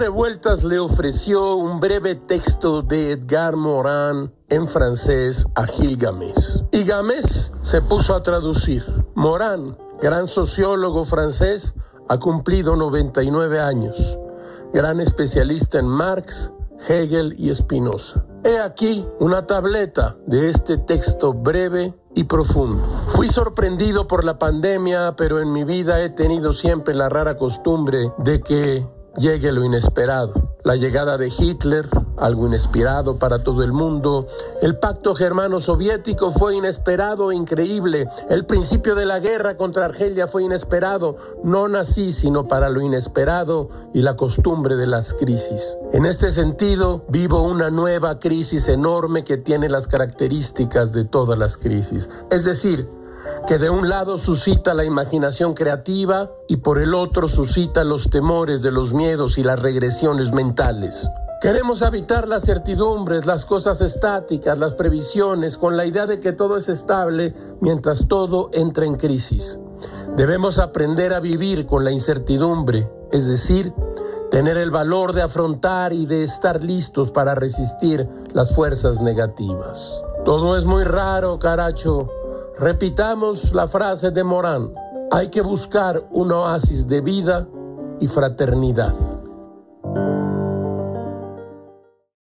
Revueltas le ofreció un breve texto de Edgar Morin en francés a Gilgamesh. Y Games se puso a traducir. Morin, gran sociólogo francés, ha cumplido 99 años. Gran especialista en Marx, Hegel y Spinoza. He aquí una tableta de este texto breve y profundo. Fui sorprendido por la pandemia, pero en mi vida he tenido siempre la rara costumbre de que llegue lo inesperado la llegada de Hitler, algo inesperado para todo el mundo. El pacto germano-soviético fue inesperado e increíble. El principio de la guerra contra Argelia fue inesperado. No nací sino para lo inesperado y la costumbre de las crisis. En este sentido, vivo una nueva crisis enorme que tiene las características de todas las crisis. Es decir, que de un lado suscita la imaginación creativa y por el otro suscita los temores de los miedos y las regresiones mentales. Queremos habitar las certidumbres, las cosas estáticas, las previsiones, con la idea de que todo es estable mientras todo entra en crisis. Debemos aprender a vivir con la incertidumbre, es decir, tener el valor de afrontar y de estar listos para resistir las fuerzas negativas. Todo es muy raro, caracho, Repitamos la frase de Morán. Hay que buscar un oasis de vida y fraternidad.